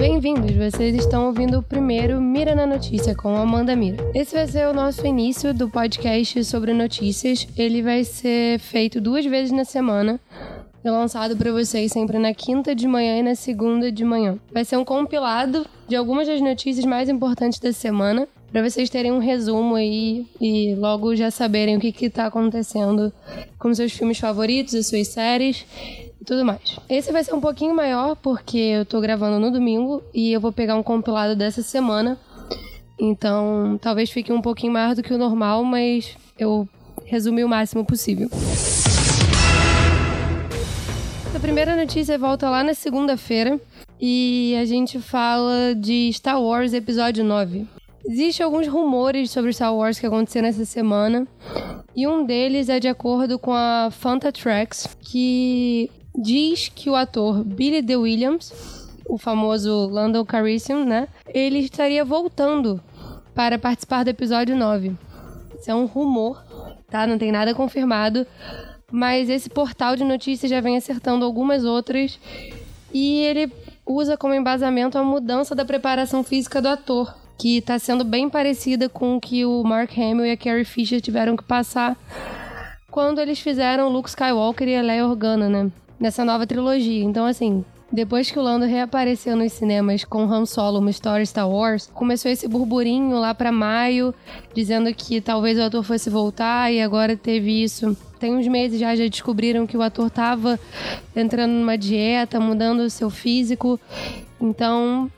Bem-vindos, vocês estão ouvindo o primeiro Mira na Notícia com Amanda Mira. Esse vai ser o nosso início do podcast sobre notícias. Ele vai ser feito duas vezes na semana, é lançado para vocês sempre na quinta de manhã e na segunda de manhã. Vai ser um compilado de algumas das notícias mais importantes da semana, para vocês terem um resumo aí e logo já saberem o que está acontecendo com seus filmes favoritos, as suas séries e tudo mais. Esse vai ser um pouquinho maior porque eu tô gravando no domingo e eu vou pegar um compilado dessa semana. Então, talvez fique um pouquinho mais do que o normal, mas eu resumi o máximo possível. A primeira notícia volta lá na segunda-feira e a gente fala de Star Wars Episódio 9. Existem alguns rumores sobre Star Wars que aconteceram essa semana e um deles é de acordo com a Fanta Tracks, que diz que o ator Billy D. Williams, o famoso Lando Calrissian, né, ele estaria voltando para participar do episódio 9. Isso é um rumor, tá? Não tem nada confirmado, mas esse portal de notícias já vem acertando algumas outras e ele usa como embasamento a mudança da preparação física do ator, que está sendo bem parecida com o que o Mark Hamill e a Carrie Fisher tiveram que passar quando eles fizeram Luke Skywalker e a Leia Organa, né? Nessa nova trilogia. Então, assim, depois que o Lando reapareceu nos cinemas com Han Solo, uma história Star Wars, começou esse burburinho lá para maio, dizendo que talvez o ator fosse voltar e agora teve isso. Tem uns meses já já descobriram que o ator tava entrando numa dieta, mudando o seu físico. Então,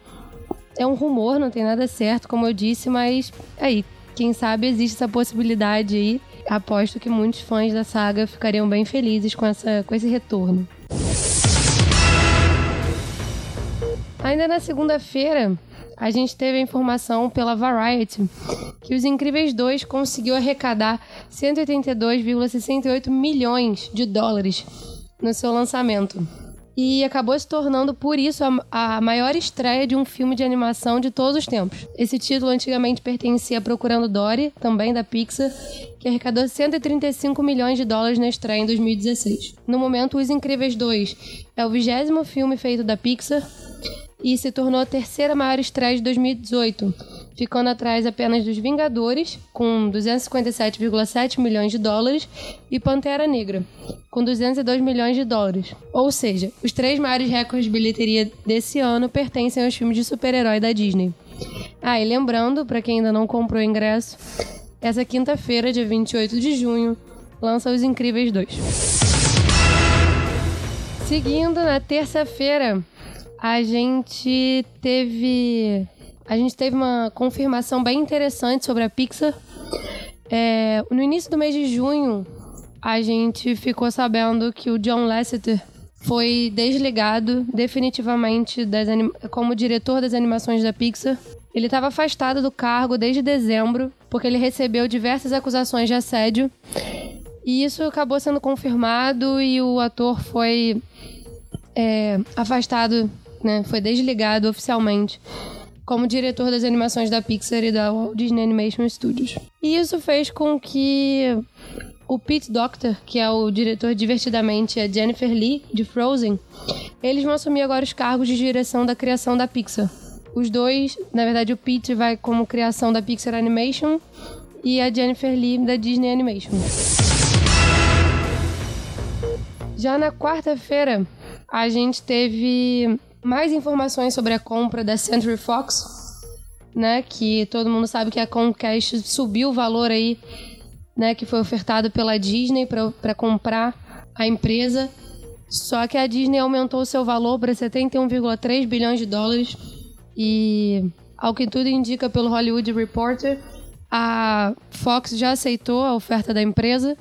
é um rumor, não tem nada certo, como eu disse, mas aí, quem sabe existe essa possibilidade aí. Aposto que muitos fãs da saga ficariam bem felizes com, essa, com esse retorno. Ainda na segunda-feira, a gente teve a informação pela Variety que Os Incríveis 2 conseguiu arrecadar 182,68 milhões de dólares no seu lançamento. E acabou se tornando, por isso, a, a, maior estreia de um filme de animação de todos os tempos. Esse título antigamente pertencia a Procurando Dory, também da Pixar, que arrecadou 135 milhões de dólares na estreia em 2016. No momento, Os Incríveis 2 é o vigésimo filme feito da Pixar e se tornou a terceira maior estreia de 2018, ficando atrás apenas dos Vingadores, com 257,7 milhões de dólares, e Pantera Negra, com 202 milhões de dólares. Ou seja, os três maiores recordes de bilheteria desse ano pertencem aos filmes de super-herói da Disney. Ah, e lembrando, para quem ainda não comprou ingresso, essa quinta-feira, dia 28 de junho, lança Os Incríveis 2. Seguindo, na terça-feira, a gente teve a gente teve uma confirmação bem interessante sobre a Pixar. É, no início do mês de junho, a gente ficou sabendo que o John Lasseter foi desligado definitivamente como diretor das animações da Pixar. Ele estava afastado do cargo desde dezembro, porque ele recebeu diversas acusações de assédio. E isso acabou sendo confirmado e o ator foi é, afastado né? Foi desligado oficialmente como diretor das animações da Pixar e da Walt Disney Animation Studios. E isso fez com que o Pete Doctor, que é o diretor divertidamente, a Jennifer Lee, de Frozen, eles vão assumir agora os cargos de direção da criação da Pixar. Os dois, na verdade, o Pete vai como criação da Pixar Animation e a Jennifer Lee da Disney Animation. Já na quarta-feira, a gente teve mais informações sobre a compra da Century Fox, né? Que todo mundo sabe que a Comcast subiu o valor aí, né? Que foi ofertado pela Disney para comprar a empresa. Só que a Disney aumentou seu valor para 71,3 bilhões de dólares. E, ao que tudo indica pelo Hollywood Reporter, a Fox já aceitou a oferta da empresa,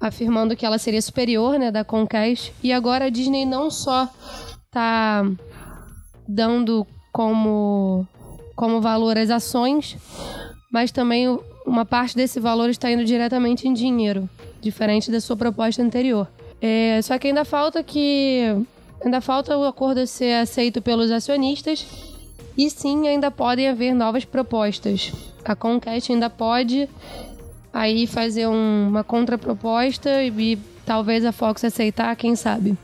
afirmando que ela seria superior né, da Comcast. E agora a Disney não só tá dando como, como valor as ações, mas também uma parte desse valor está indo diretamente em dinheiro, diferente da sua proposta anterior. É, só que ainda falta que ainda falta o acordo ser aceito pelos acionistas e sim ainda podem haver novas propostas. A Comcast ainda pode aí fazer um, uma contraproposta e, e talvez a Fox aceitar, quem sabe.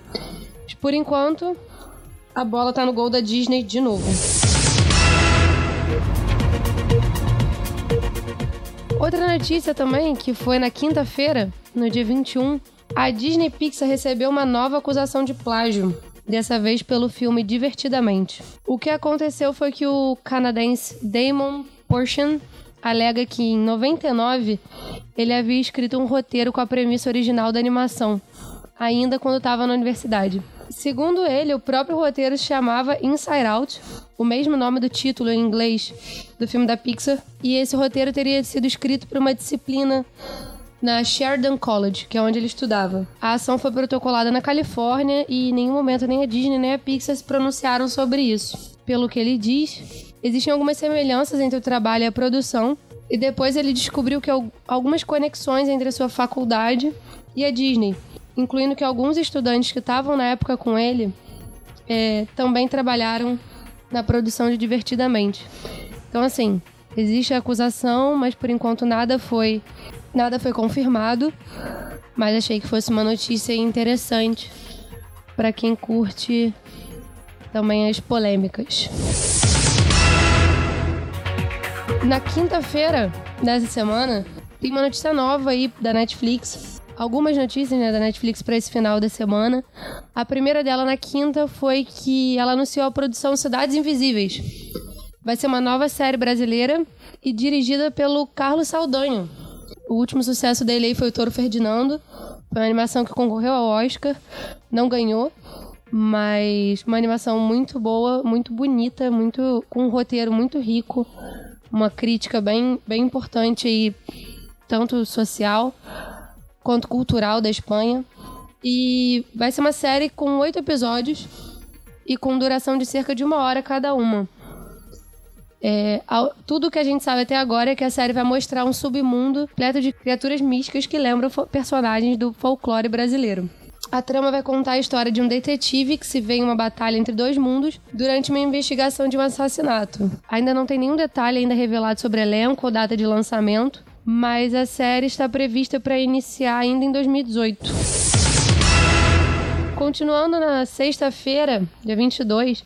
Por enquanto, a bola tá no gol da Disney de novo. Outra notícia também, que foi na quinta-feira, no dia 21, a Disney Pixar recebeu uma nova acusação de plágio, dessa vez pelo filme Divertidamente. O que aconteceu foi que o canadense Damon Portion alega que em 99 ele havia escrito um roteiro com a premissa original da animação, ainda quando estava na universidade. Segundo ele, o próprio roteiro se chamava Inside Out, o mesmo nome do título em inglês do filme da Pixar, e esse roteiro teria sido escrito por uma disciplina na Sheridan College, que é onde ele estudava. A ação foi protocolada na Califórnia e em nenhum momento nem a Disney nem a Pixar se pronunciaram sobre isso. Pelo que ele diz, existem algumas semelhanças entre o trabalho e a produção, e depois ele descobriu que algumas conexões entre a sua faculdade e a Disney, incluindo que alguns estudantes que estavam na época com ele é, também trabalharam na produção de Divertidamente. Então, assim, existe a acusação, mas por enquanto nada foi Nada foi confirmado, mas achei que fosse uma notícia interessante para quem curte também as polêmicas. Na quinta-feira dessa semana, tem uma notícia nova aí da Netflix. Algumas notícias né, da Netflix para esse final da semana. A primeira dela na quinta foi que ela anunciou a produção Cidades Invisíveis. Vai ser uma nova série brasileira e dirigida pelo Carlos Saldanha o último sucesso dele foi o Toro Ferdinando. Foi uma animação que concorreu ao Oscar, não ganhou, mas uma animação muito boa, muito bonita, muito com um roteiro muito rico, uma crítica bem, bem importante aí, tanto social quanto cultural da Espanha. E vai ser uma série com oito episódios e com duração de cerca de uma hora cada uma. É, tudo que a gente sabe até agora é que a série vai mostrar um submundo repleto de criaturas místicas que lembram personagens do folclore brasileiro. A trama vai contar a história de um detetive que se vê em uma batalha entre dois mundos durante uma investigação de um assassinato. Ainda não tem nenhum detalhe ainda revelado sobre elenco ou data de lançamento, mas a série está prevista para iniciar ainda em 2018. Continuando na sexta-feira, dia 22,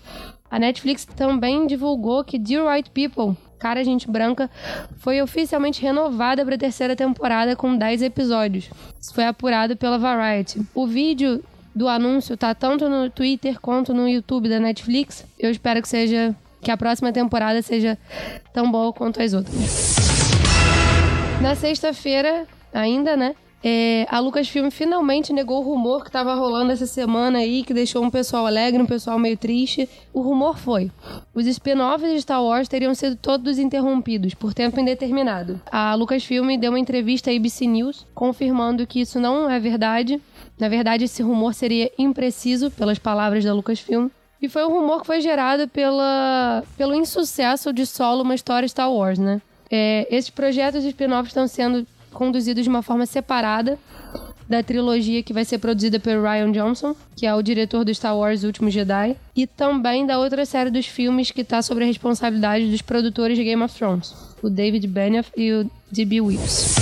a Netflix também divulgou que Dear White People, Cara Gente Branca, foi oficialmente renovada para a terceira temporada com 10 episódios. Isso foi apurado pela Variety. O vídeo do anúncio tá tanto no Twitter quanto no YouTube da Netflix. Eu espero que seja que a próxima temporada seja tão boa quanto as outras. Na sexta-feira, ainda, né? É, a Lucasfilm finalmente negou o rumor que estava rolando essa semana aí, que deixou um pessoal alegre, um pessoal meio triste. O rumor foi: os spin-offs de Star Wars teriam sido todos interrompidos por tempo indeterminado. A Lucasfilm deu uma entrevista à ABC News confirmando que isso não é verdade. Na verdade, esse rumor seria impreciso, pelas palavras da Lucasfilm. E foi um rumor que foi gerado pela, pelo insucesso de solo uma história Star Wars, né? É, esses projetos de spin-offs estão sendo conduzidos de uma forma separada da trilogia que vai ser produzida pelo Ryan Johnson, que é o diretor do Star Wars Último Jedi, e também da outra série dos filmes que está sob a responsabilidade dos produtores de Game of Thrones, o David Benioff e o D.B. Weiss.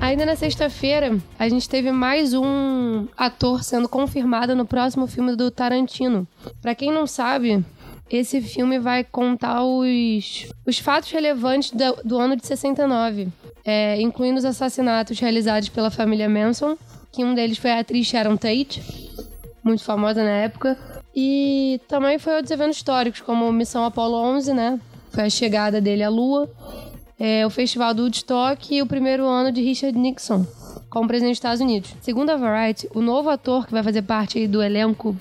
Ainda na sexta-feira, a gente teve mais um ator sendo confirmado no próximo filme do Tarantino. Para quem não sabe, esse filme vai contar os, os fatos relevantes do, do ano de 69, é, incluindo os assassinatos realizados pela família Manson, que um deles foi a atriz Sharon Tate, muito famosa na época, e também foi outros eventos históricos, como Missão Apollo 11, né? Foi a chegada dele à Lua, é, o Festival do Woodstock e o primeiro ano de Richard Nixon como presidente dos Estados Unidos. Segundo a Variety, o novo ator que vai fazer parte do elenco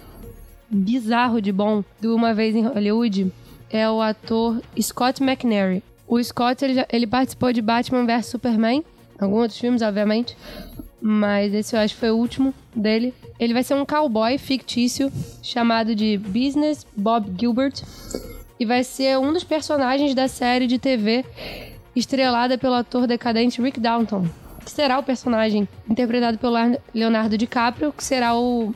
bizarro de bom do Uma Vez em Hollywood é o ator Scott McNary. O Scott, ele, ele participou de Batman vs Superman, alguns outros filmes, obviamente, mas esse eu acho que foi o último dele. Ele vai ser um cowboy fictício chamado de Business Bob Gilbert e vai ser um dos personagens da série de TV estrelada pelo ator decadente Rick Downton, que será o personagem interpretado pelo Leonardo DiCaprio, que será o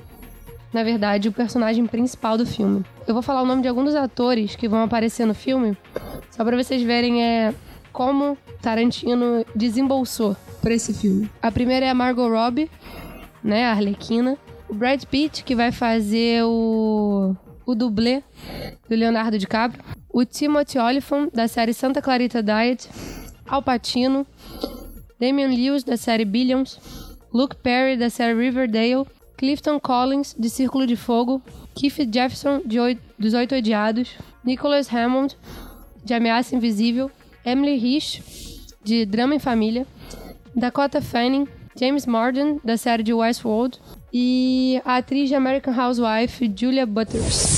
na verdade, o personagem principal do filme. Eu vou falar o nome de alguns dos atores que vão aparecer no filme, só para vocês verem é, como Tarantino desembolsou para esse filme. A primeira é a Margot Robbie, né, a Arlequina. O Brad Pitt, que vai fazer o, o dublê do Leonardo DiCaprio. O Timothy Olyphant, da série Santa Clarita Diet. Al Pacino. Damian Lewis, da série Billions. Luke Perry, da série Riverdale. Clifton Collins, de Círculo de Fogo. Keith Jefferson, de Oito, dos Oito Odiados. Nicholas Hammond, de Ameaça Invisível. Emily Rich, de Drama em Família. Dakota Fanning, James Marden, da série de Westworld. E a atriz de American Housewife, Julia Butters.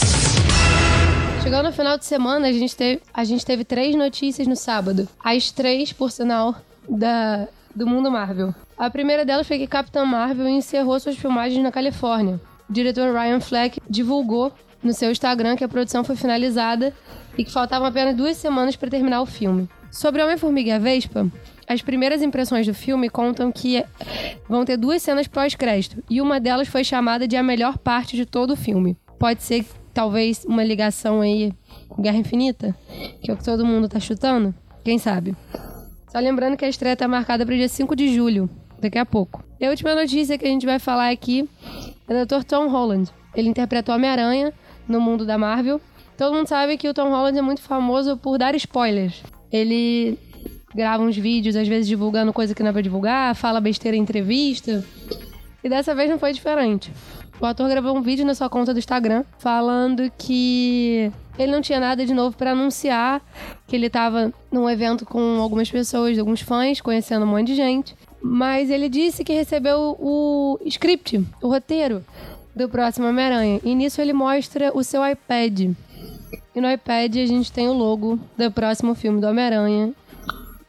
Chegando no final de semana, a gente teve, a gente teve três notícias no sábado. As três, por sinal, da, do mundo Marvel. A primeira delas foi que Capitã Marvel encerrou suas filmagens na Califórnia. O diretor Ryan Fleck divulgou no seu Instagram que a produção foi finalizada e que faltavam apenas duas semanas para terminar o filme. Sobre Homem-Formiga e a Vespa, as primeiras impressões do filme contam que vão ter duas cenas pós-crédito, e uma delas foi chamada de a melhor parte de todo o filme. Pode ser, talvez, uma ligação aí com Guerra Infinita, que é o que todo mundo tá chutando? Quem sabe? Só lembrando que a estreia tá marcada para o dia 5 de julho, daqui a pouco. E a última notícia que a gente vai falar aqui é do Dr. Tom Holland. Ele interpretou Homem-Aranha no mundo da Marvel. Todo mundo sabe que o Tom Holland é muito famoso por dar spoilers. Ele grava uns vídeos, às vezes divulgando coisa que não é pra divulgar, fala besteira em entrevista. E dessa vez não foi diferente. O ator gravou um vídeo na sua conta do Instagram falando que ele não tinha nada de novo para anunciar, que ele tava num evento com algumas pessoas, alguns fãs, conhecendo um monte de gente. Mas ele disse que recebeu o script, o roteiro do próximo Homem-Aranha. E nisso ele mostra o seu iPad. E no iPad a gente tem o logo do próximo filme do Homem-Aranha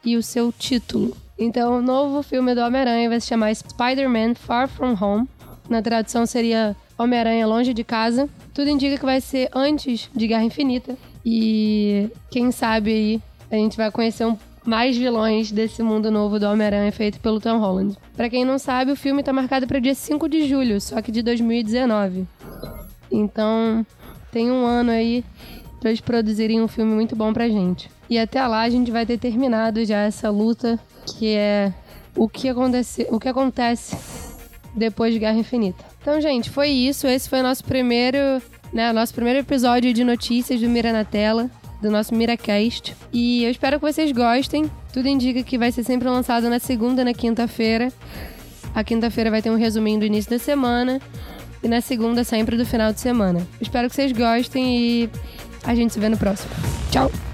e o seu título. Então, o novo filme do Homem-Aranha vai se chamar Spider-Man Far From Home. Na tradução seria Homem-Aranha Longe de Casa. Tudo indica que vai ser antes de Guerra Infinita. E quem sabe aí a gente vai conhecer um, mais vilões desse mundo novo do Homem-Aranha feito pelo Tom Holland. Para quem não sabe, o filme tá marcado para dia 5 de julho, só que de 2019. Então, tem um ano aí para eles produzirem um filme muito bom pra gente. E até lá a gente vai ter terminado já essa luta que é o que acontece, o que acontece depois de Guerra Infinita. Então, gente, foi isso. Esse foi o nosso primeiro, né, nosso primeiro episódio de notícias do Mira na Tela, do nosso Miracast. E eu espero que vocês gostem. Tudo indica que vai ser sempre lançado na segunda e na quinta-feira. A quinta-feira vai ter um resuminho do início da semana e na segunda sempre do final de semana. Espero que vocês gostem e a gente se vê no próximo. Tchau!